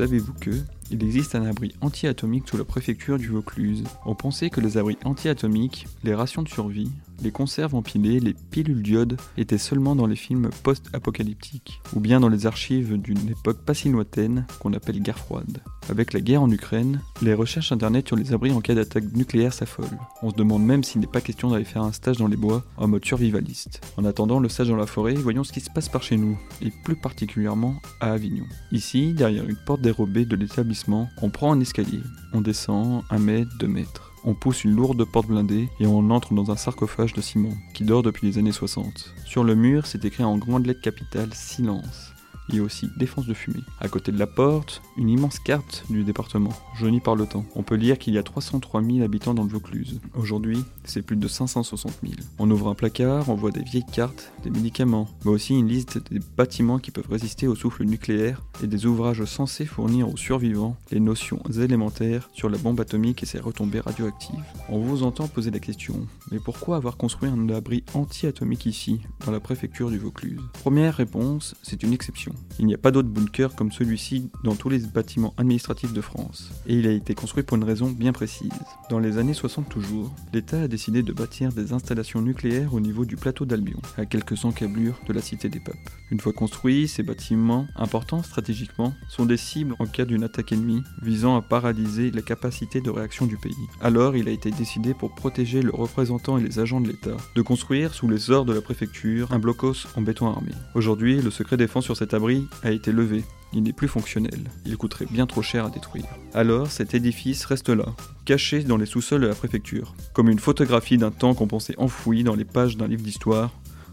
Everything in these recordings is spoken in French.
Savez-vous que il existe un abri anti-atomique sous la préfecture du Vaucluse On pensait que les abris anti-atomiques, les rations de survie, les conserves empilées, les pilules d'iode étaient seulement dans les films post-apocalyptiques, ou bien dans les archives d'une époque pas si lointaine qu'on appelle guerre froide. Avec la guerre en Ukraine, les recherches internet sur les abris en cas d'attaque nucléaire s'affolent. On se demande même s'il n'est pas question d'aller faire un stage dans les bois en mode survivaliste. En attendant le stage dans la forêt, voyons ce qui se passe par chez nous, et plus particulièrement à Avignon. Ici, derrière une porte dérobée de l'établissement, on prend un escalier. On descend un mètre, deux mètres. On pousse une lourde porte blindée et on entre dans un sarcophage de ciment qui dort depuis les années 60. Sur le mur, c'est écrit en grande lettre capitale Silence et aussi défense de fumée. À côté de la porte, une immense carte du département, jaunie par le temps. On peut lire qu'il y a 303 000 habitants dans le Vaucluse. Aujourd'hui, c'est plus de 560 000. On ouvre un placard, on voit des vieilles cartes, des médicaments, mais aussi une liste des bâtiments qui peuvent résister au souffle nucléaire et des ouvrages censés fournir aux survivants les notions élémentaires sur la bombe atomique et ses retombées radioactives. On vous entend poser la question, mais pourquoi avoir construit un abri anti-atomique ici, dans la préfecture du Vaucluse? Première réponse, c'est une exception. Il n'y a pas d'autre bunker comme celui-ci dans tous les bâtiments administratifs de France, et il a été construit pour une raison bien précise. Dans les années 60 toujours, l'État a décidé de bâtir des installations nucléaires au niveau du plateau d'Albion, à quelques encablures de la cité des papes. Une fois construits, ces bâtiments, importants stratégiquement, sont des cibles en cas d'une attaque ennemie visant à paralyser la capacité de réaction du pays. Alors, il a été décidé pour protéger le représentant et les agents de l'État de construire sous les ordres de la préfecture un blocos en béton armé. Aujourd'hui, le secret défense sur cet abri a été levé. Il n'est plus fonctionnel. Il coûterait bien trop cher à détruire. Alors, cet édifice reste là, caché dans les sous-sols de la préfecture, comme une photographie d'un temps qu'on pensait enfoui dans les pages d'un livre d'histoire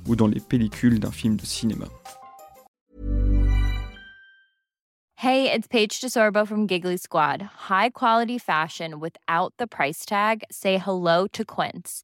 ou dans les pellicules d'un film de cinéma. Hey, it's Paige DeSorbo from Giggly Squad. High quality fashion without the price tag. Say hello to Quince.